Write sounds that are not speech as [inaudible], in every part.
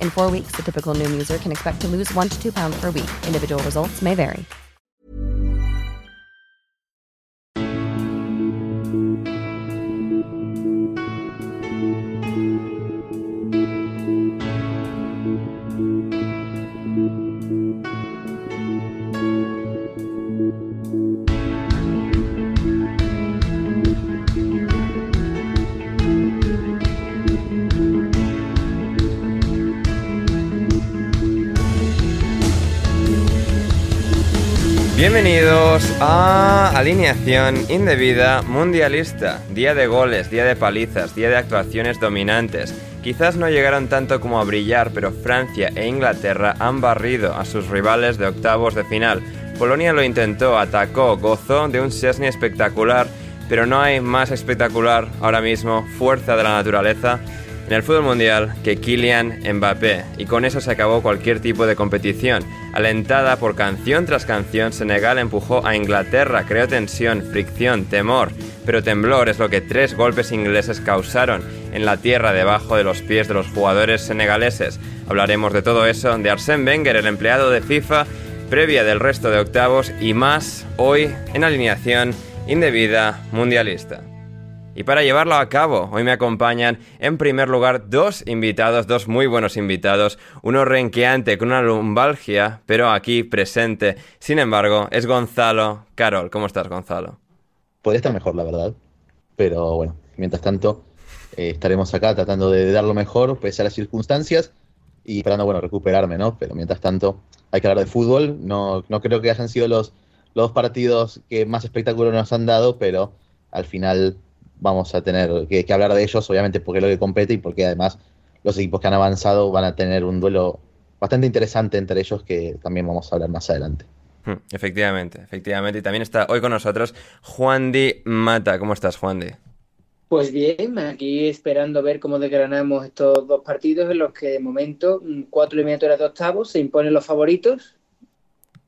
In four weeks, the typical Noom user can expect to lose one to two pounds per week. Individual results may vary. Bienvenidos a Alineación Indebida Mundialista. Día de goles, día de palizas, día de actuaciones dominantes. Quizás no llegaron tanto como a brillar, pero Francia e Inglaterra han barrido a sus rivales de octavos de final. Polonia lo intentó, atacó, gozó de un Chesney espectacular, pero no hay más espectacular ahora mismo, fuerza de la naturaleza, en el fútbol mundial que Kylian Mbappé, y con eso se acabó cualquier tipo de competición. Alentada por canción tras canción, Senegal empujó a Inglaterra, creó tensión, fricción, temor, pero temblor es lo que tres golpes ingleses causaron en la tierra debajo de los pies de los jugadores senegaleses. Hablaremos de todo eso, de Arsène Wenger, el empleado de FIFA, previa del resto de octavos y más hoy en alineación indebida mundialista. Y para llevarlo a cabo, hoy me acompañan en primer lugar dos invitados, dos muy buenos invitados, uno renqueante con una lumbalgia, pero aquí presente. Sin embargo, es Gonzalo Carol. ¿Cómo estás, Gonzalo? Podría estar mejor, la verdad. Pero bueno, mientras tanto, eh, estaremos acá tratando de dar lo mejor, pese a las circunstancias, y esperando, bueno, recuperarme, ¿no? Pero mientras tanto, hay que hablar de fútbol. No, no creo que hayan sido los, los partidos que más espectáculo nos han dado, pero al final vamos a tener que, que, hablar de ellos, obviamente porque es lo que compete y porque además los equipos que han avanzado van a tener un duelo bastante interesante entre ellos que también vamos a hablar más adelante. Hmm, efectivamente, efectivamente. Y también está hoy con nosotros Juan Di Mata. ¿Cómo estás, Juan Di? Pues bien, aquí esperando ver cómo desgranamos estos dos partidos en los que de momento cuatro eliminatorias de octavos se imponen los favoritos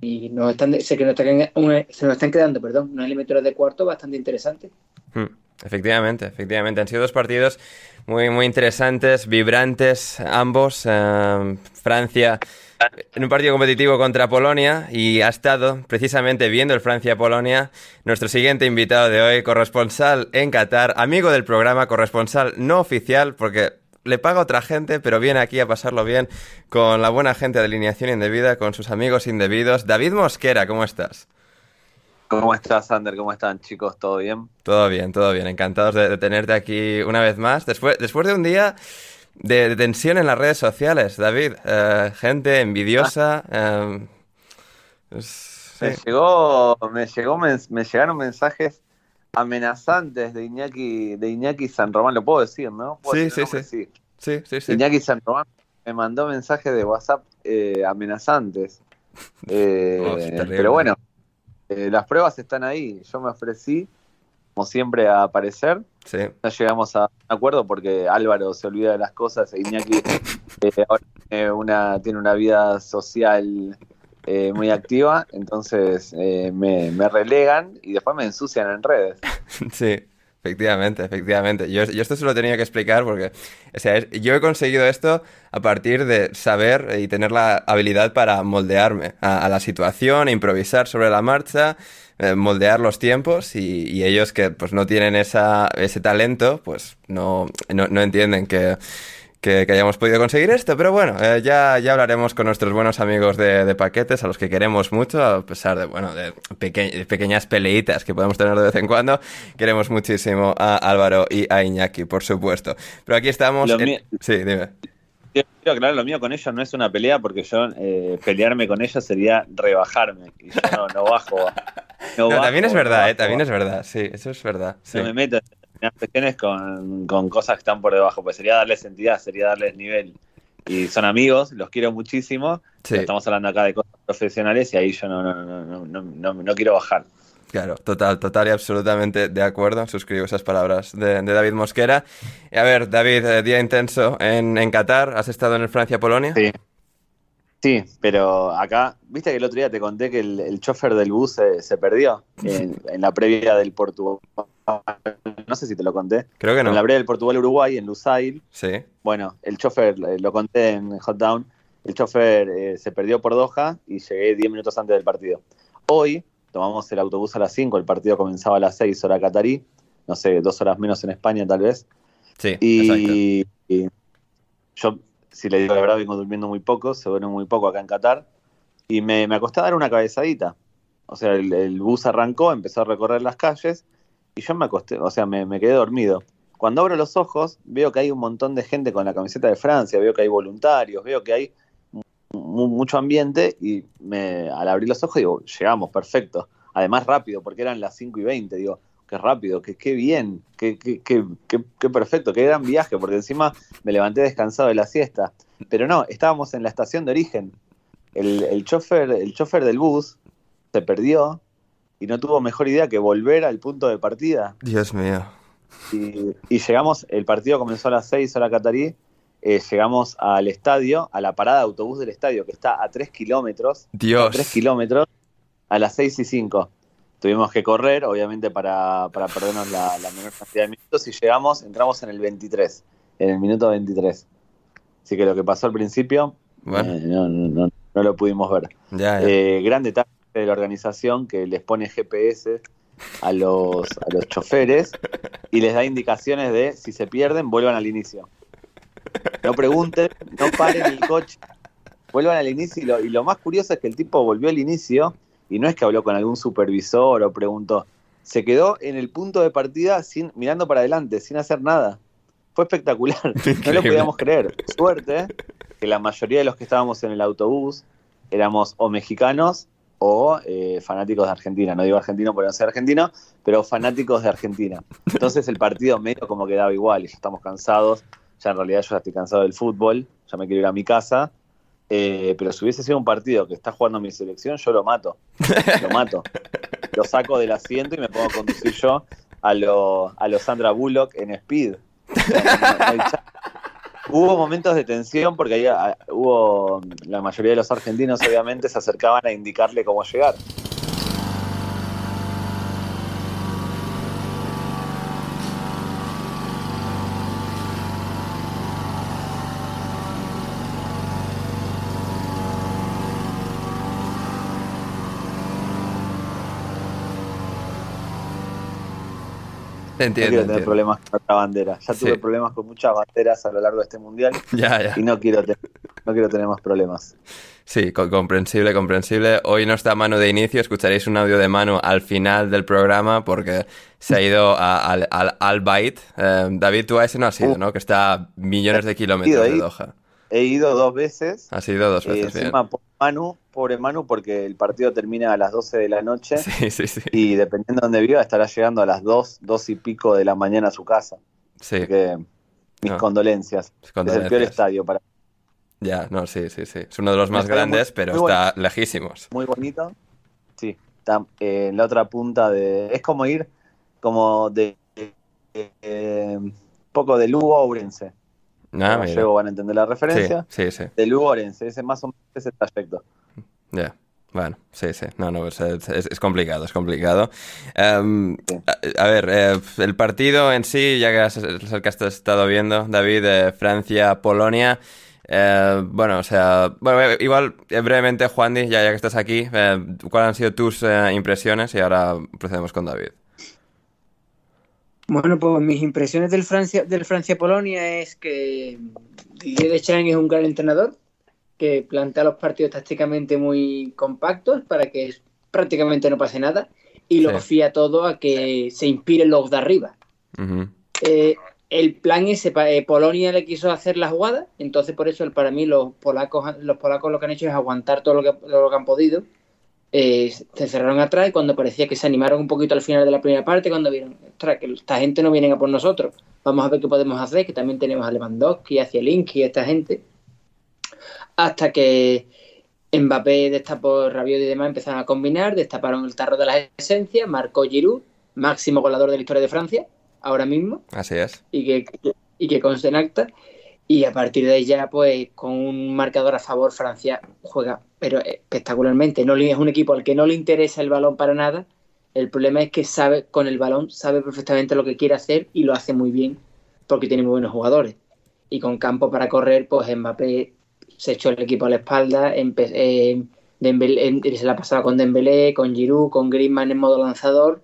y nos están, sé que nos están, se nos están quedando, perdón, una eliminatoria de cuarto bastante interesante. Hmm. Efectivamente, efectivamente. Han sido dos partidos muy, muy interesantes, vibrantes, ambos. Eh, Francia en un partido competitivo contra Polonia y ha estado precisamente viendo el Francia-Polonia nuestro siguiente invitado de hoy, corresponsal en Qatar, amigo del programa, corresponsal no oficial, porque le paga otra gente, pero viene aquí a pasarlo bien con la buena gente de alineación indebida, con sus amigos indebidos. David Mosquera, ¿cómo estás? ¿Cómo estás, Sander? ¿Cómo están, chicos? ¿Todo bien? Todo bien, todo bien. Encantados de, de tenerte aquí una vez más. Después, después de un día de, de tensión en las redes sociales, David. Eh, gente envidiosa. Eh, sí. me, llegó, me, llegó, me, me, llegaron mensajes amenazantes de Iñaki, de Iñaki San Román. Lo puedo decir, ¿no? ¿Puedo sí, decir sí, sí. sí, sí, sí. Iñaki San Román me mandó mensajes de WhatsApp eh, amenazantes. [laughs] Oh, pero bueno. Eh, las pruebas están ahí. Yo me ofrecí, como siempre, a aparecer. Sí. No llegamos a un acuerdo porque Álvaro se olvida de las cosas e Iñaki [laughs] eh, ahora tiene una, tiene una vida social eh, muy activa, entonces eh, me, me relegan y después me ensucian en redes. [laughs] Sí, efectivamente, efectivamente. Yo, esto se lo tenía que explicar porque, o sea, yo he conseguido esto a partir de saber y tener la habilidad para moldearme a, la situación, improvisar sobre la marcha, eh, moldear los tiempos y, y ellos que pues no tienen esa, ese talento, pues no, no, no entienden que, que, que hayamos podido conseguir esto, pero bueno, eh, ya, ya hablaremos con nuestros buenos amigos de, de paquetes, a los que queremos mucho, a pesar de, bueno, de peque- pequeñas peleitas que podemos tener de vez en cuando. Queremos muchísimo a Álvaro y a Iñaki, por supuesto. Pero aquí estamos. Lo en- mío- Sí, dime. Aclarar, lo mío con ellos no es una pelea porque yo eh, pelearme con ellos sería rebajarme. Y yo no, no bajo. No, [laughs] bajo, también es no verdad, eh, también es verdad, sí, eso es verdad. Sí. No me meto cuestiones con, con cosas que están por debajo, pues sería darles entidad, sería darles nivel. Y son amigos, los quiero muchísimo. Sí. Estamos hablando acá de cosas profesionales y ahí yo no, no, no, no, no, no, no quiero bajar. Claro, total, total y absolutamente de acuerdo. Suscribo esas palabras de, de David Mosquera. Y a ver, David, eh, día intenso en, en Qatar. ¿Has estado en el Francia-Polonia? Sí. Sí, pero acá, viste que el otro día te conté que el, el chofer del bus se, se perdió en, [laughs] en la previa del Portugal. No sé si te lo conté. Creo que no. En la previa del Portugal-Uruguay, en Lusail, Sí. bueno, el chofer, eh, lo conté en Hot Down, el chofer eh, se perdió por Doha y llegué 10 minutos antes del partido. Hoy tomamos el autobús a las 5, el partido comenzaba a las 6 hora catarí, no sé, dos horas menos en España tal vez. Sí, exacto. Y, y yo, si le digo la verdad, vengo durmiendo muy poco, se duerme muy poco acá en Qatar, y me, me acosté a dar una cabezadita. O sea, el, bus arrancó, empezó a recorrer las calles, y yo me acosté, o sea, me, me quedé dormido. Cuando abro los ojos, veo que hay un montón de gente con la camiseta de Francia, veo que hay voluntarios, veo que hay mu- mucho ambiente, y me, al abrir los ojos digo, llegamos, perfecto. Además rápido, porque eran las 5 y 20, digo, qué rápido, qué, qué bien, qué, qué, qué, qué- qué perfecto, qué gran viaje, porque encima me levanté descansado de la siesta. Pero no, estábamos en la estación de origen. El, el chofer, el chofer del bus se perdió y no tuvo mejor idea que volver al punto de partida. Dios mío. Y, y llegamos, el partido comenzó a las 6 hora catarí, eh, llegamos al estadio, a la parada de autobús del estadio, que está a 3 kilómetros, a Dios. 3 kilómetros, a las 6 y 5. Tuvimos que correr, obviamente, para, para perdernos la, la menor cantidad de minutos y llegamos, entramos en el 23, en el minuto 23. Así que lo que pasó al principio, Bueno. eh, no, no- no- no lo pudimos ver. Ya, ya. Eh, gran detalle de la organización que les pone GPS a los, a los choferes y les da indicaciones de si se pierden, vuelvan al inicio. No pregunten, no paren el coche, vuelvan al inicio. Y lo, y lo más curioso es que el tipo volvió al inicio y no es que habló con algún supervisor o preguntó. Se quedó en el punto de partida sin, mirando para adelante, sin hacer nada. Fue espectacular. [laughs] No lo podíamos creer. Suerte que la mayoría de los que estábamos en el autobús éramos o mexicanos o eh, fanáticos de Argentina. No digo argentino por no ser argentino, pero fanáticos de Argentina. Entonces el partido medio como quedaba igual y ya estamos cansados. Ya en realidad yo ya estoy cansado del fútbol, ya me quiero ir a mi casa. Eh, pero si hubiese sido un partido que está jugando mi selección, yo lo mato. Lo mato. Lo saco del asiento y me pongo a conducir yo a lo, a lo Sandra Bullock en Speed. Hubo momentos de tensión porque ahí ah, hubo la mayoría de los argentinos obviamente se acercaban a indicarle cómo llegar. No Entiendo, quiero tener entiendo. problemas con otra bandera. Ya tuve Sí. problemas con muchas banderas a lo largo de este mundial [laughs] Ya, ya. y no quiero, te- no quiero tener más problemas. Sí, co- comprensible, comprensible. Hoy no está Manu de inicio, escucharéis un audio de Manu al final del programa porque se ha ido a- al, al, al Bait. Eh, David, tú a ese no has ido, ¿no? Que está a millones de kilómetros de. Doha. He ido dos veces. Has ido dos eh, veces, bien. encima, Manu, pobre Manu, porque el partido termina a las 12 de la noche. [laughs] Sí, sí, sí. Y dependiendo de dónde viva, estará llegando a las 2, 2 y pico de la mañana a su casa. Sí, Así que mis No. condolencias. Es el peor estadio para Ya, no, sí, sí, sí. Es uno de los más muy- grandes, pero muy está lejísimos. muy bonito. Sí, está eh, en la otra punta de. Es como ir como de. eh, un poco de Lugo a Ourense. Ah, Los gallegos van a entender la Sí, referencia. sí, sí. De Lugo a Ourense, ese más o menos ese trayecto. Ya. Bueno, sí, sí, no, no, es, es, complicado, es complicado. Em, a, ver, eh, el partido en sí, ya que es el que has estado viendo, David, de Francia-Polonia, eh, bueno, o sea, bueno, igual brevemente, Juan, ya, ya que estás aquí, ¿cuáles han sido tus impresiones? Y ahora procedemos con David. Bueno, pues mis impresiones del Francia del Francia-Polonia es que Didier Deschamps es un gran entrenador que plantea los partidos tácticamente muy compactos para que prácticamente no pase nada y lo fía todo a que se inspiren los de arriba. Eh, el plan es, eh, Polonia le quiso hacer la jugada, entonces por eso para mí los polacos, los polacos lo que han hecho es aguantar todo lo que, lo que han podido eh, se cerraron atrás y cuando parecía que se animaron un poquito al final de la primera parte, cuando vieron, que esta gente no viene a por nosotros, vamos a ver qué podemos hacer, que también tenemos a Lewandowski, a Zielinski, a esta gente, hasta que Mbappé destapó Rabiot y demás empezaron a combinar, destaparon el tarro de las esencias, marcó Giroud, máximo goleador de la historia de Francia, ahora mismo. Así es. Y que, y que conste en acta. Y a partir de ahí ya, pues, con un marcador a favor, Francia juega, pero espectacularmente. No es un equipo al que no le interesa el balón para nada. El problema es que sabe, con el balón, sabe perfectamente lo que quiere hacer y lo hace muy bien, porque tiene muy buenos jugadores. Y con campo para correr, pues Mbappé se echó el equipo a la espalda, eh, se la pasaba con Dembélé, con Giroud, con Griezmann en modo lanzador,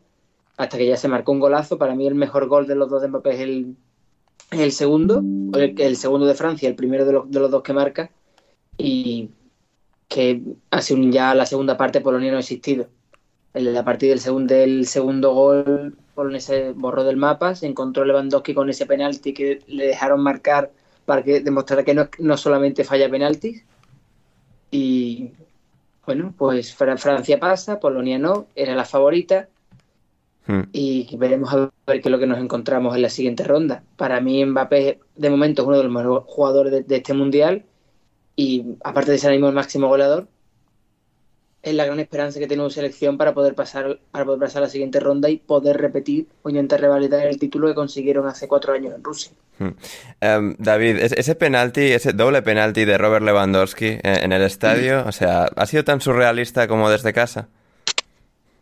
hasta que ya se marcó un golazo. Para mí el mejor gol de los dos de Mbappé es el, el segundo, el, segundo de Francia, el primero de, los dos que marca, y que hace ya la segunda parte Polonia no ha existido. A partir del, segundo, del segundo gol, Polonia se borró del mapa, se encontró Lewandowski con ese penalti que le dejaron marcar para que demostrara que no, no solamente falla penaltis. Y bueno, pues Francia pasa, Polonia no, era la favorita. Hmm. Y veremos a ver qué es lo que nos encontramos en la siguiente ronda. Para mí, Mbappé, de momento, es uno de los mejores jugadores de, este mundial. Y aparte de ser el máximo goleador, es la gran esperanza que tiene una selección para poder pasar para poder pasar a la siguiente ronda y poder repetir o intentar revalidar el título que consiguieron hace cuatro años en Rusia. Hmm. Em, David, ese penalti, ese doble penalti de Robert Lewandowski en el estadio, o sea, ¿ha sido tan surrealista como desde casa?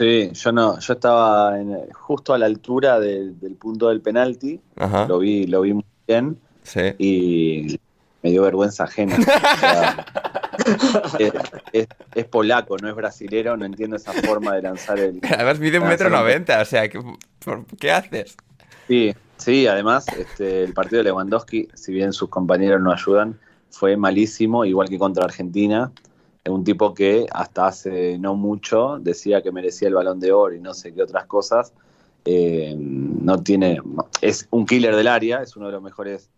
Sí, yo no, yo estaba justo a la altura del punto del penalti, lo vi, lo vi muy bien y me dio vergüenza ajena. [laughs] es, polaco, no es brasilero, no entiendo esa forma de lanzar el. [laughs] Además mide un metro noventa, o sea, ¿qué, ¿qué haces? Sí, sí, además este, el partido de Lewandowski, si bien sus compañeros no ayudan, fue malísimo, igual que contra Argentina un tipo que hasta hace no mucho decía que merecía el balón de oro y no sé qué otras cosas. Eh, no tiene, es un killer del área, es uno de los mejores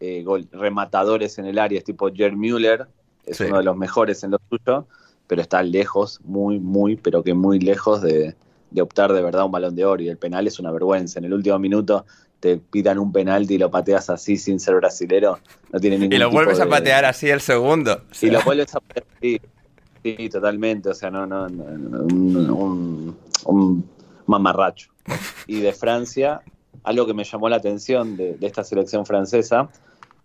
eh, rematadores en el área, es tipo Jerry Müller, es uno de los mejores en lo suyo, pero está lejos, muy, muy, pero que muy lejos de, optar de verdad un balón de oro. Y el penal es una vergüenza. En el último minuto te pidan un penalti y lo pateas así sin ser brasilero, no tiene ningún Y lo vuelves a patear así el segundo. Y lo vuelves a patear así. Sí, totalmente. O sea, no, no, un, mamarracho. Y de Francia, algo que me llamó la atención de, esta selección francesa,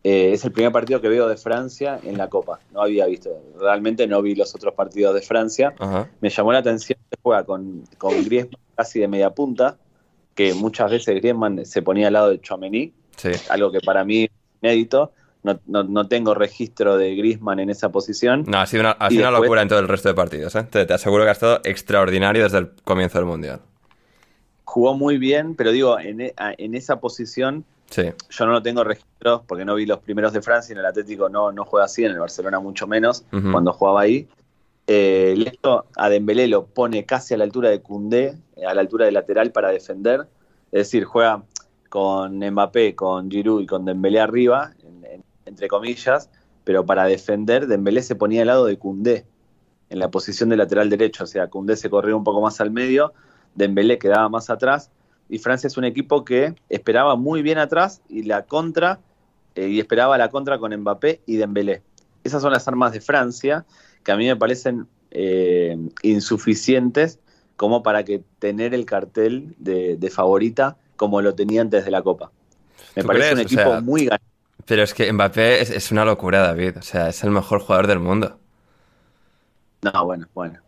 eh, es el primer partido que veo de Francia en la Copa. No había visto, realmente no vi los otros partidos de Francia. Me llamó la atención que juega con, con Griezmann casi de media punta, que muchas veces Griezmann se ponía al lado de Chouameni, algo que para mí es inédito no, no, tengo registro de Grisman en esa posición. No, ha sido una, ha sido una locura en todo el resto de partidos. ¿eh? Te, aseguro que ha estado extraordinario desde el comienzo del Mundial. Jugó muy bien, pero digo, en, e, en esa posición sí. yo no lo tengo registro porque no vi los primeros de Francia. En el Atlético no, no juega así, en el Barcelona mucho menos, cuando jugaba ahí. Eh, esto a Dembélé lo pone casi a la altura de Cundé, a la altura de lateral para defender. Es decir, juega con Mbappé, con Giroud y con Dembélé arriba, entre comillas, pero para defender, Dembélé se ponía al lado de Cundé, en la posición de lateral derecho, o sea, Cundé se corría un poco más al medio, Dembélé quedaba más atrás, y Francia es un equipo que esperaba muy bien atrás y la contra, eh, y esperaba la contra con Mbappé y Dembélé. Esas son las armas de Francia, que a mí me parecen eh, insuficientes como para que tener el cartel de, favorita como lo tenía antes de la Copa. Me parece un equipo muy ganado pero es que Mbappé es, una locura, David. O sea, es el mejor jugador del mundo. No, bueno, bueno.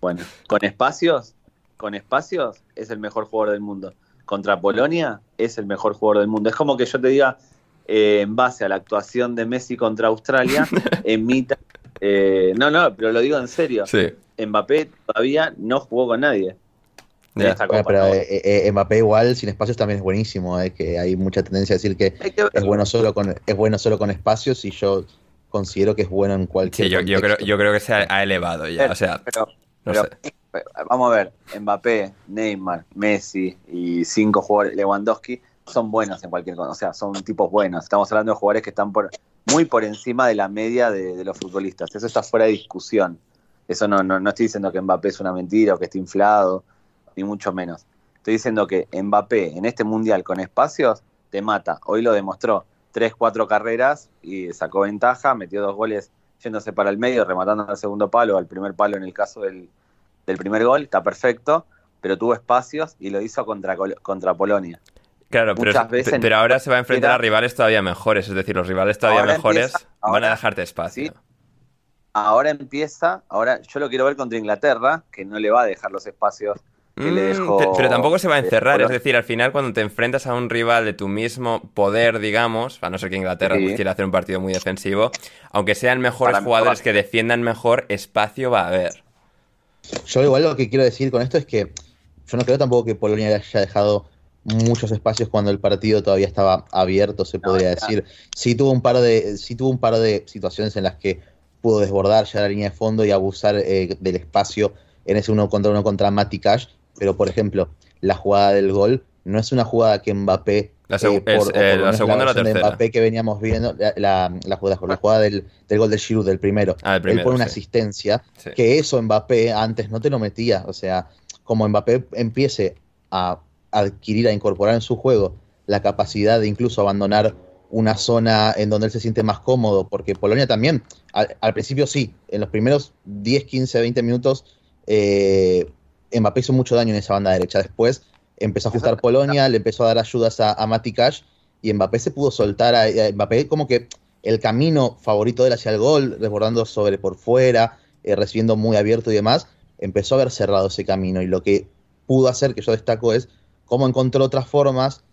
Bueno, con espacios, con espacios es el mejor jugador del mundo. Contra Polonia es el mejor jugador del mundo. Es como que yo te diga, eh, en base a la actuación de Messi contra Australia, [laughs] emita. Eh, no, no, pero lo digo en serio. Sí. Mbappé todavía no jugó con nadie. Copa, pero ¿no? eh, eh, Mbappé igual sin espacios también es buenísimo, eh, que hay mucha tendencia a decir que es bueno solo con es bueno solo con espacios y yo considero que es bueno en cualquier Sí, yo, yo creo, yo creo que se ha, elevado ya. O sea, Pero, no pero, sé. eh, vamos a ver, Mbappé, Neymar, Messi y cinco jugadores, Lewandowski, son buenos en cualquier cosa, o sea, son tipos buenos. Estamos hablando de jugadores que están por, muy por encima de la media de, los futbolistas. Eso está fuera de discusión. Eso no, no, no estoy diciendo que Mbappé es una mentira o que esté inflado, ni mucho menos. Estoy diciendo que Mbappé en este mundial con espacios te mata. Hoy lo demostró. Tres, cuatro carreras y sacó ventaja, metió dos goles yéndose para el medio, rematando al segundo palo, al primer palo en el caso del, del primer gol, está perfecto, pero tuvo espacios y lo hizo contra, contra Polonia. Claro, pero, muchas veces pero ahora se va a enfrentar a rivales todavía mejores. Es decir, los rivales todavía Ahora mejores empieza- van a dejarte espacio. sí. Ahora empieza, ahora yo lo quiero ver contra Inglaterra, que no le va a dejar los espacios que le Mm, dejó. pe- pero tampoco se va a encerrar, es decir, al final cuando te enfrentas a un rival de tu mismo poder, digamos, a no ser que Inglaterra Sí. pues, quiera hacer un partido muy defensivo, aunque sean mejores Para jugadores que defiendan mejor, espacio va a haber. Yo igual lo que quiero decir con esto es que yo no creo tampoco que Polonia le haya dejado muchos espacios cuando el partido todavía estaba abierto, se podría decir. Sí tuvo un par de, sí tuvo un par de situaciones en las que pudo desbordar ya la línea de fondo y abusar eh, del espacio en ese uno contra uno contra Mati Cash, pero por ejemplo, la jugada del gol no es una jugada que Mbappé La seg- eh, por- es, o eh, la segunda o la versión de tercera. Mbappé que veníamos viendo, la, la, la jugada, la jugada del, del gol de Giroud, del primero. Ah, el Él primero, pone una sí. asistencia Sí. que eso Mbappé antes no te lo metía. O sea, como Mbappé empiece a adquirir, a incorporar en su juego la capacidad de incluso abandonar una zona en donde él se siente más cómodo, porque Polonia también, al, al principio sí, en los primeros 10, 15, 20 minutos, eh, Mbappé hizo mucho daño en esa banda derecha. Después empezó a ajustar Polonia, le empezó a dar ayudas a, a Mati Cash y Mbappé se pudo soltar a, a Mbappé como que el camino favorito de él hacia el gol, desbordando sobre por fuera, eh, recibiendo muy abierto y demás, empezó a haber cerrado ese camino. Y lo que pudo hacer, que yo destaco, es cómo encontró otras formas,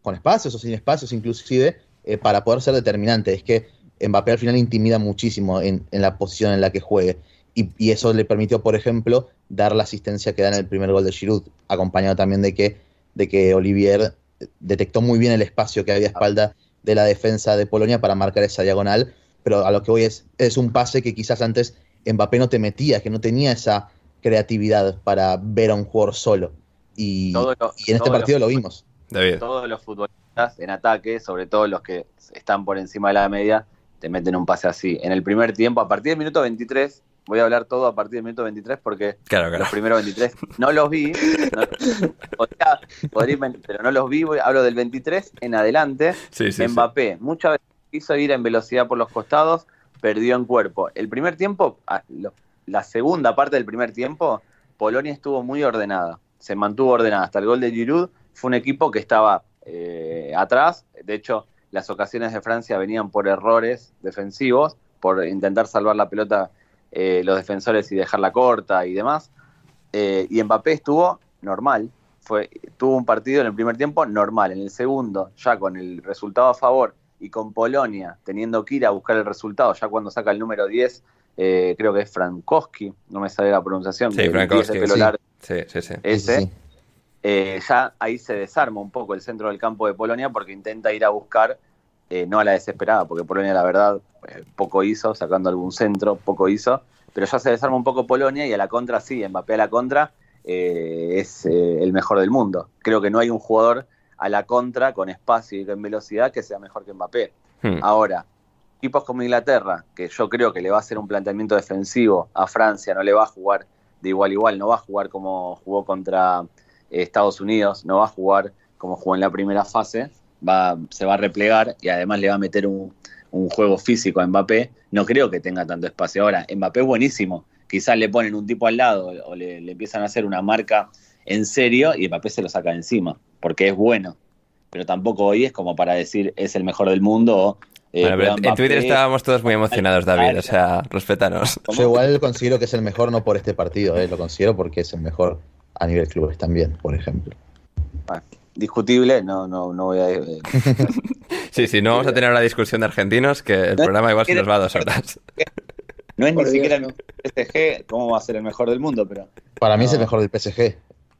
con espacios o sin espacios inclusive, eh, para poder ser determinante. Es que Mbappé al final intimida muchísimo en, la posición en la que juegue. Y, y eso le permitió, por ejemplo, dar la asistencia que da en el primer gol de Giroud, acompañado también de que, de que Olivier detectó muy bien el espacio que había a espalda de la defensa de Polonia para marcar esa diagonal, pero a lo que voy es, es un pase que quizás antes Mbappé no te metía, que no tenía esa creatividad para ver a un jugador solo. Y, Todo lo- y en este partido lo vimos. David. Todos los futbolistas en ataque, sobre todo los que están por encima de la media, te meten un pase así. En el primer tiempo, a partir del minuto 23, voy a hablar todo a partir del minuto 23 porque Claro, claro. los primeros 23 no los vi, no- podría- pero no los vi, voy- hablo del 23 en adelante. Sí, sí, sí. Mbappé muchas veces quiso ir en velocidad por los costados, perdió en cuerpo. El primer tiempo, la segunda parte del primer tiempo, Polonia estuvo muy ordenada, se mantuvo ordenada. Hasta el gol de Giroud fue un equipo que estaba eh, atrás, de hecho las ocasiones de Francia venían por errores defensivos, por intentar salvar la pelota eh, los defensores y dejarla corta y demás. Eh, y Mbappé estuvo normal, fue, tuvo un partido en el primer tiempo normal, en el segundo, ya con el resultado a favor y con Polonia teniendo que ir a buscar el resultado, ya cuando saca el número 10, eh, creo que es Frankowski, no me sale la pronunciación, Sí, el 10 de Frankowski, pelo sí. largo, Sí, sí, sí. ese, Sí, sí. eh, ya ahí se desarma un poco el centro del campo de Polonia porque intenta ir a buscar, eh, no a la desesperada, porque Polonia la verdad eh, poco hizo, sacando algún centro, poco hizo, pero ya se desarma un poco Polonia y a la contra sí, Mbappé a la contra eh, es eh, el mejor del mundo. Creo que no hay un jugador a la contra con espacio y con velocidad que sea mejor que Mbappé. Hmm. Ahora, equipos como Inglaterra, que yo creo que le va a hacer un planteamiento defensivo a Francia, no le va a jugar de igual a igual, no va a jugar como jugó contra eh, Estados Unidos, no va a jugar como jugó en la primera fase, va, se va a replegar y además le va a meter un, juego físico a Mbappé. No creo que tenga tanto espacio. Ahora, Mbappé es buenísimo. Quizás le ponen un tipo al lado o le, empiezan a hacer una marca en serio y Mbappé se lo saca encima, porque es bueno. Pero tampoco hoy es como para decir es el mejor del mundo Bueno, pero pero en Twitter estábamos todos muy emocionados, David, o sea, respétanos. [laughs] Yo igual considero que es el mejor no por este partido, eh, lo considero porque es el mejor a nivel clubes también, por ejemplo. Bueno, discutible, no, no, no voy a. eh, [laughs] Sí, sí, no vamos a tener una discusión de argentinos, que el programa igual se nos va a dos horas. [laughs] no es Por ni Dios, siquiera no. el PSG, cómo va a ser el mejor del mundo, pero. Para mí es el mejor del PSG.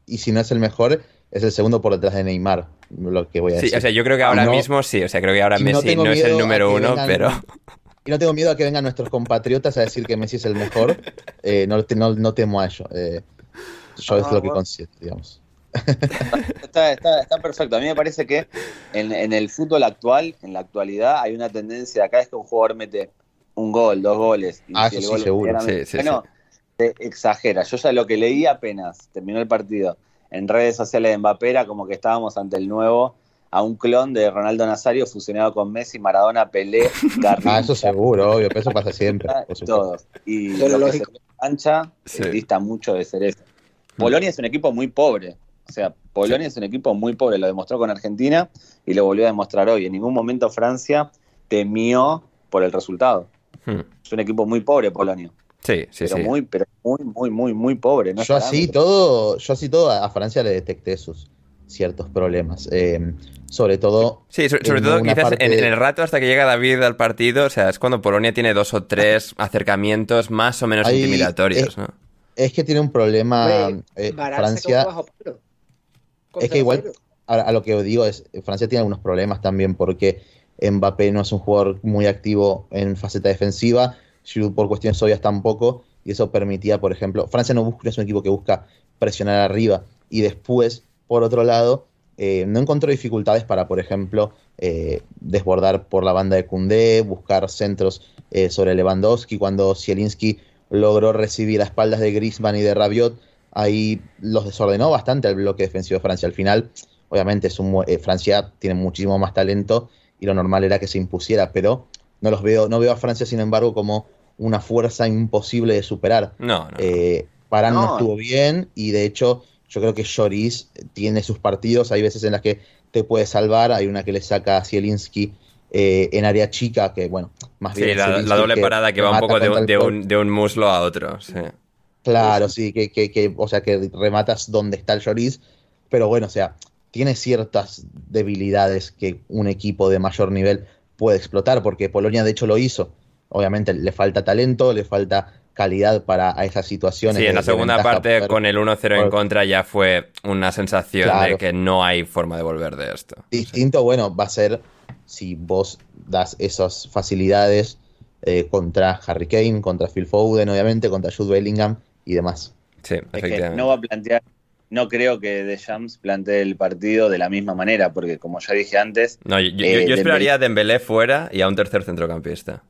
Y si no es el mejor, es el segundo por detrás de Neymar, lo que voy a Sí, decir. o sea, yo creo que ahora No- mismo sí, o sea, creo que ahora no Messi no es el número uno, vengan- pero... Y no tengo miedo a que vengan nuestros compatriotas a decir que Messi es el mejor. [laughs] Eh, no, no, no temo a ello. Eh, yo Ah, es lo que bueno. considero, digamos. [laughs] Está, está, está perfecto. A mí me parece que en, en el fútbol actual, en la actualidad, hay una tendencia. Cada vez que un jugador mete un gol, dos goles, y Ah, si eso el sí, gol es seguro. Sí, sí, bueno, se exagera. Yo ya lo que leí apenas terminó el partido en redes sociales de Mbappé era como que estábamos ante el nuevo a un clon de Ronaldo Nazario fusionado con Messi, Maradona, Pelé, [laughs] Garrincha. Ah, eso seguro, obvio, pero eso pasa siempre. Todos. Y lo que lógico. Sí. eh, dista mucho de ser eso. Polonia es un equipo muy pobre. O sea, Polonia es un equipo muy pobre. Lo demostró con Argentina y lo volvió a demostrar hoy. En ningún momento Francia temió por el resultado. Hmm. Es un equipo muy pobre Polonia. Sí, sí, pero sí. muy, pero muy, muy, muy, muy pobre. No Yo así todo, yo así todo a Francia le detecté sus ciertos problemas. Eh, sobre todo. Sí, so- sobre en todo quizás parte- en, en el rato hasta que llega David al partido, o sea, es cuando Polonia tiene dos o tres acercamientos más o menos Ahí, intimidatorios, ¿no? Es que tiene un problema eh, Francia. Es que igual, 0-0. a, a lo que digo es, Francia tiene algunos problemas también porque Mbappé no es un jugador muy activo en faceta defensiva, Giroud por cuestiones obvias tampoco, y eso permitía, por ejemplo, Francia no, busca, es un equipo que busca presionar arriba, y después, por otro lado, eh, no encontró dificultades para, por ejemplo, eh, desbordar por la banda de Koundé, buscar centros eh, sobre Lewandowski, cuando Zielinski logró recibir a espaldas de Griezmann y de Rabiot, ahí los desordenó bastante al bloque defensivo de Francia. Al final, obviamente, es un, Francia tiene muchísimo más talento y lo normal era que se impusiera, pero no los veo, no veo a Francia, sin embargo, como una fuerza imposible de superar. No, no. Eh, Varane no. No. estuvo bien y de hecho yo creo que Lloris tiene sus partidos, hay veces en las que te puede salvar, hay una que le saca a Zielinski eh, en área chica, que bueno, más Sí, bien la, Zielinski la doble parada que va un poco de, contra un- el de poste. un, de un muslo a otro, sí. Claro, sí, que, que, que, o sea, que rematas donde está el Lloris, pero bueno, o sea, tiene ciertas debilidades que un equipo de mayor nivel puede explotar, porque Polonia de hecho lo hizo. Obviamente le falta talento, le falta calidad para a esas situaciones. Sí, en de- la de segunda parte poder- con el 1-0 en contra ya fue una sensación de que no hay forma de volver de esto. Distinto, bueno, va a ser si vos das esas facilidades eh, contra Harry Kane, contra Phil Foden, obviamente, contra Jude Bellingham y demás. Sí, Es que efectivamente. no va a plantear, no creo que Deschamps plantee el partido de la misma manera, porque como ya dije antes, No, yo, yo- eh, yo esperaría a Dembélé fuera y a un tercer centrocampista.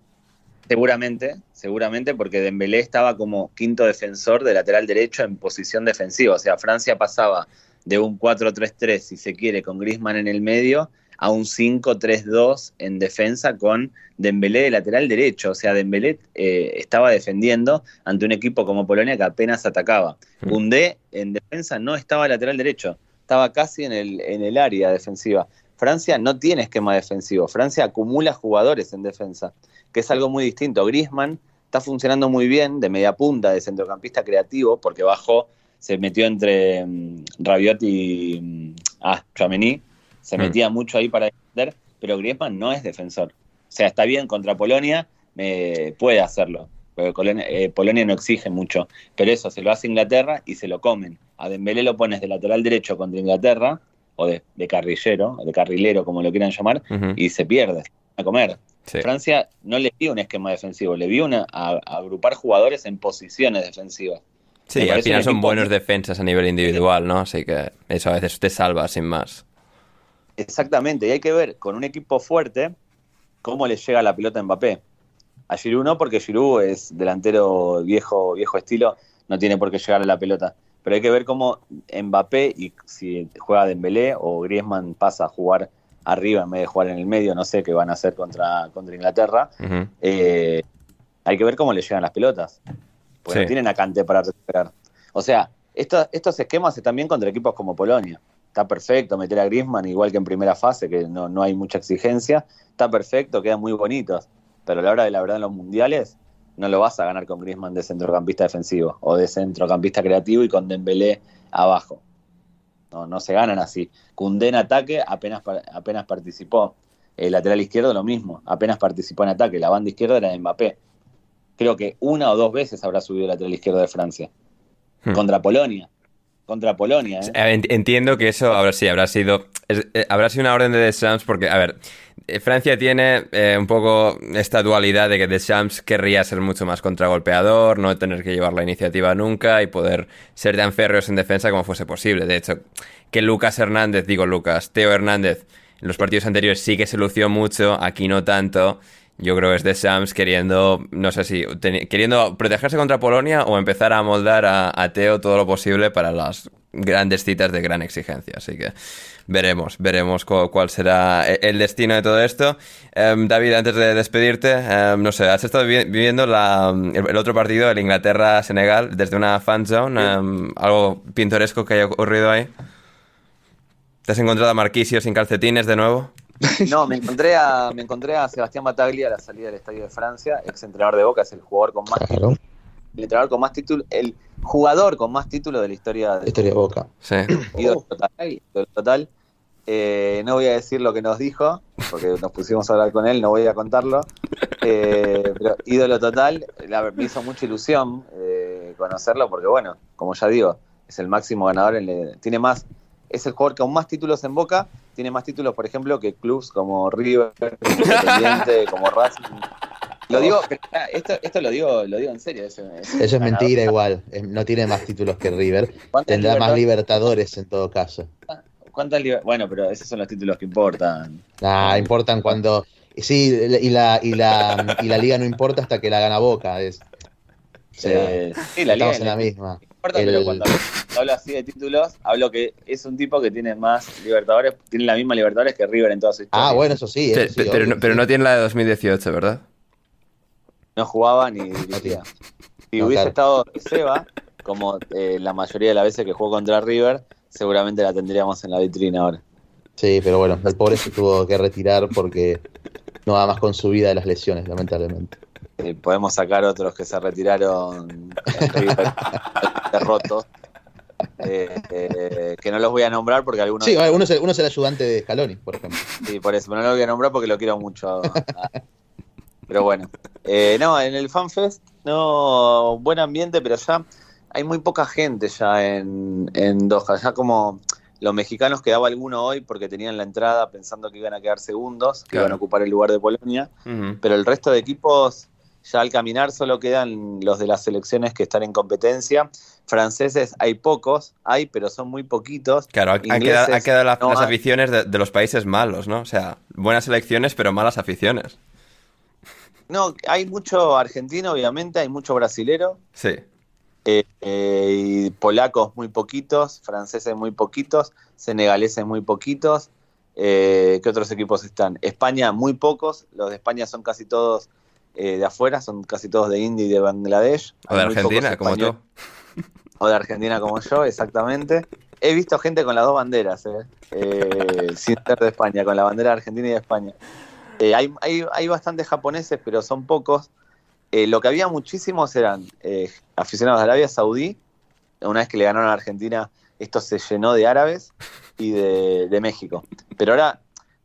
Seguramente, seguramente, porque Dembélé estaba como quinto defensor de lateral derecho en posición defensiva. O sea, Francia pasaba de un 4-3-3, si se quiere, con Griezmann en el medio, a un 5-3-2 en defensa con Dembélé de lateral derecho. O sea, Dembélé eh, estaba defendiendo ante un equipo como Polonia que apenas atacaba. Koundé en defensa no estaba lateral derecho, estaba casi en el, en el área defensiva. Francia no tiene esquema defensivo, Francia acumula jugadores en defensa que es algo muy distinto. Griezmann está funcionando muy bien de media punta, de centrocampista creativo, porque bajó, se metió entre mm, Rabiot y mm, ah, Chouameni, se Mm. metía mucho ahí para defender, pero Griezmann no es defensor. O sea, está bien contra Polonia, eh, puede hacerlo. Porque eh, Polonia no exige mucho, pero eso se lo hace Inglaterra y se lo comen. A Dembélé lo pones de lateral derecho contra Inglaterra, o de, de carrillero, de carrilero, como lo quieran llamar, Ujú. y se pierde a comer. Sí. Francia no le vio un esquema defensivo, le vio una, a, a agrupar jugadores en posiciones defensivas. Sí, al final son buenos defensas a nivel individual, ¿no? Así que eso a veces te salva sin más. Exactamente, y hay que ver con un equipo fuerte cómo le llega la pelota a Mbappé. A Giroud no, porque Giroud es delantero viejo, viejo estilo, no tiene por qué llegar a la pelota. Pero hay que ver cómo Mbappé, y si juega Dembélé o Griezmann pasa a jugar arriba en vez de jugar en el medio, no sé qué van a hacer contra, contra Inglaterra, eh, hay que ver cómo le llegan las pelotas. Porque Sí. no tienen a Kanté para recuperar. O sea, esto- estos esquemas están bien contra equipos como Polonia. está perfecto meter a Griezmann, igual que en primera fase, que no, no hay mucha exigencia, está perfecto, quedan muy bonitos, pero a la hora de la verdad en los mundiales no lo vas a ganar con Griezmann de centrocampista defensivo o de centrocampista creativo y con Dembélé abajo. No, no se ganan así. Cundé en ataque apenas, apenas participó. El lateral izquierdo lo mismo, apenas participó en ataque. La banda izquierda era de Mbappé. Creo que una o dos veces habrá subido el lateral izquierdo de Francia. Hmm. Contra Polonia contra Polonia. ¿eh? Entiendo que eso ahora sí habrá sido eh, habrá sido una orden de Deschamps porque a ver eh, Francia tiene un poco esta dualidad de que Deschamps querría ser mucho más contragolpeador, no tener que llevar la iniciativa nunca y poder ser tan férreos en defensa como fuese posible. De hecho, que Lucas Hernández, digo Lucas, Teo Hernández, en los partidos anteriores sí que se lució mucho, aquí no tanto. Yo creo que es de Sams queriendo, no sé si, queriendo protegerse contra Polonia o empezar a moldar a, Teo todo lo posible para las grandes citas de gran exigencia. Así que veremos, veremos cuál será e, el destino de todo esto. Em, David, antes de despedirte, em, no sé, has estado viviendo el, otro partido, el Inglaterra-Senegal, desde una fan zone, em, algo pintoresco que haya ocurrido ahí. ¿Te has encontrado a Marquisio sin calcetines de nuevo? [laughs] No, me encontré a, me encontré a Sebastián Bataglia a la salida del Estadio de Francia, ex entrenador de Boca, es el jugador con más. El entrenador con más títulos, el jugador con más títulos de la historia de, historia de Boca. Sí. [coughs] total. Eh, no voy a decir lo que nos dijo, porque nos pusimos a hablar con él, no voy a contarlo. Eh, pero ídolo total, me hizo mucha ilusión eh, conocerlo, porque bueno, como ya digo, es el máximo ganador, tiene más, es el jugador con más títulos en Boca tiene más títulos, por ejemplo, que clubs como River, Independiente, como Racing. Lo digo, [laughs] esto, esto lo digo, lo digo en serio. Eso, es mentira igual. No tiene más títulos que River. [laughs] Tendrá más Libertadores en todo caso. ¿Cuántas Bueno, pero esos son los títulos que importan. Ah, importan cuando. Sí, y la, y la, y la liga no importa hasta que la gana Boca. Es, sí, la liga estamos en la misma pero cuando hablo así de títulos, hablo que es un tipo que tiene más Libertadores, tiene la misma Libertadores que River en toda su historia. Ah, bueno, eso sí. pero, no, pero no tiene la de 2018, ¿verdad? No jugaba ni dirigía. Si hubiese estado Seba, como eh, la mayoría de las veces que jugó contra River, seguramente la tendríamos en la vitrina ahora. Sí, pero bueno, el pobre se tuvo que retirar porque no va más con su vida de las lesiones, lamentablemente. Eh, podemos sacar otros que se retiraron [laughs] derrotos. Eh, eh, que no los voy a nombrar porque algunos. Sí, uno es, el, uno es el ayudante de Scaloni, por ejemplo. Sí, por eso, pero no lo voy a nombrar porque lo quiero mucho. Pero bueno. Eh, no, en el FanFest, no, buen ambiente, pero ya hay muy poca gente ya en, en Doha. Ya como los mexicanos quedaba alguno hoy porque tenían la entrada pensando que iban a quedar segundos, que iban a ocupar el lugar de Polonia, pero el resto de equipos ya al caminar solo quedan los de las selecciones que están en competencia. Franceses hay pocos, hay, pero son muy poquitos. Claro, han quedado, las, aficiones de, los países malos, ¿no? O sea, buenas selecciones, pero malas aficiones. No, hay mucho argentino, obviamente, hay mucho brasilero. Sí. Eh, eh, y polacos muy poquitos, franceses muy poquitos, senegaleses muy poquitos. Eh, ¿Qué otros equipos están? España muy pocos, los de España son casi todos eh, de afuera, son casi todos de India y de Bangladesh. O de Argentina, como tú. O de Argentina como yo, exactamente. He visto gente con las dos banderas, eh, eh, sin ser de España, con la bandera de Argentina y de España. Hay, hay, bastantes japoneses, pero son pocos. lo que había muchísimos eran aficionados de Arabia Saudí. Una vez que le ganaron a Argentina, esto se llenó de árabes y de, de México. Pero ahora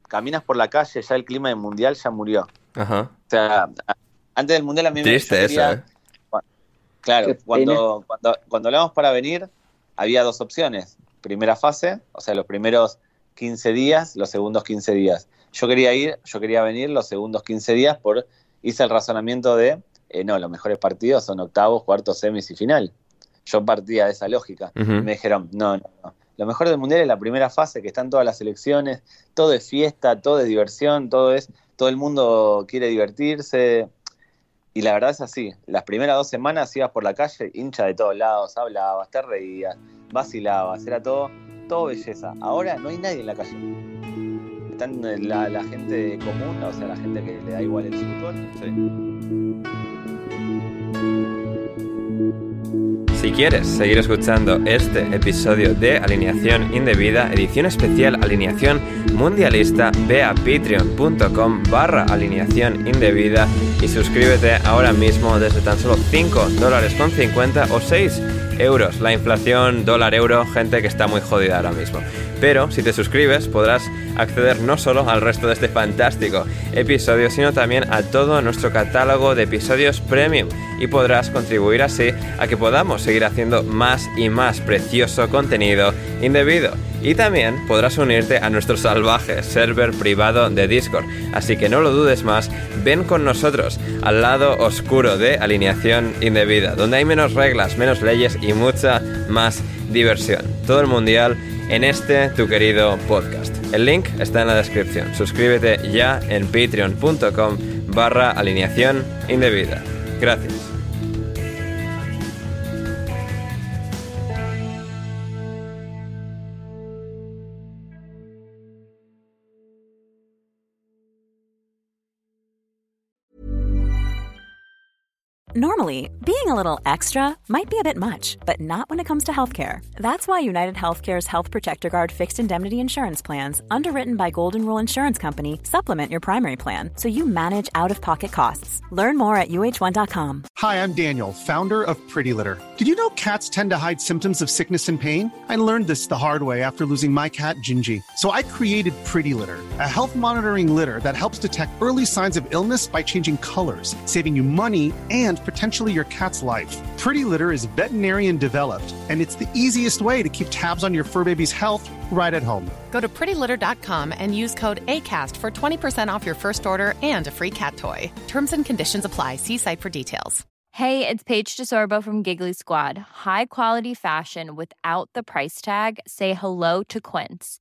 caminas por la calle, ya el clima del mundial ya murió. Ajá. O sea, antes del Mundial a mí me Triste eso, ¿eh? Claro, cuando, cuando, cuando hablamos para venir, había dos opciones. Primera fase, o sea, los primeros 15 días, los segundos 15 días. Yo quería ir, yo quería venir los segundos 15 días por, hice el razonamiento de, eh, no, los mejores partidos son octavos, cuartos, semis y final. Yo partía de esa lógica. Me dijeron, no, no, no. Lo mejor del mundial es la primera fase, que están todas las selecciones, todo es fiesta, todo es diversión, todo es, todo el mundo quiere divertirse. Y la verdad es así, las primeras dos semanas ibas por la calle, hincha de todos lados, hablabas, te reías, vacilabas, era todo, todo belleza. Ahora no hay nadie en la calle. Están la, la gente común, o sea, la gente que le da igual el fútbol. Sí. Si quieres seguir escuchando este episodio de Alineación Indebida, edición especial Alineación Mundialista, ve a patreon.com barra alineación indebida y suscríbete ahora mismo desde tan solo 5 dólares con 50 o 6 euros. La inflación dólar-euro, gente que está muy jodida ahora mismo. Pero si te suscribes podrás acceder no solo al resto de este fantástico episodio, sino también a todo nuestro catálogo de episodios premium y podrás contribuir así a que podamos seguir haciendo más y más precioso contenido indebido. Y también podrás unirte a nuestro salvaje server privado de Discord. Así que no lo dudes más, ven con nosotros al lado oscuro de alineación indebida, donde hay menos reglas, menos leyes y mucha más diversión. Todo el mundial en este tu querido podcast. El link está en la descripción. Suscríbete ya en patreon.com barra alineación indebida. Gracias. Normally, being a little extra might be a bit much, but not when it comes to healthcare. That's why United Healthcare's Health Protector Guard fixed indemnity insurance plans, underwritten by Golden Rule Insurance Company, supplement your primary plan so you manage out of pocket costs. Learn more at uh1.com. Hi, I'm Daniel, founder of Pretty Litter. Did you know cats tend to hide symptoms of sickness and pain? I learned this the hard way after losing my cat, Gingy. So I created Pretty Litter, a health monitoring litter that helps detect early signs of illness by changing colors, saving you money and potentially your cat's life. Pretty Litter is veterinarian developed, and it's the easiest way to keep tabs on your fur baby's health right at home. Go to prettylitter.com and use code ACAST for 20% off your first order and a free cat toy. Terms and conditions apply. See site for details. Hey, it's Paige DeSorbo from Giggly Squad. High quality fashion without the price tag? Say hello to Quince.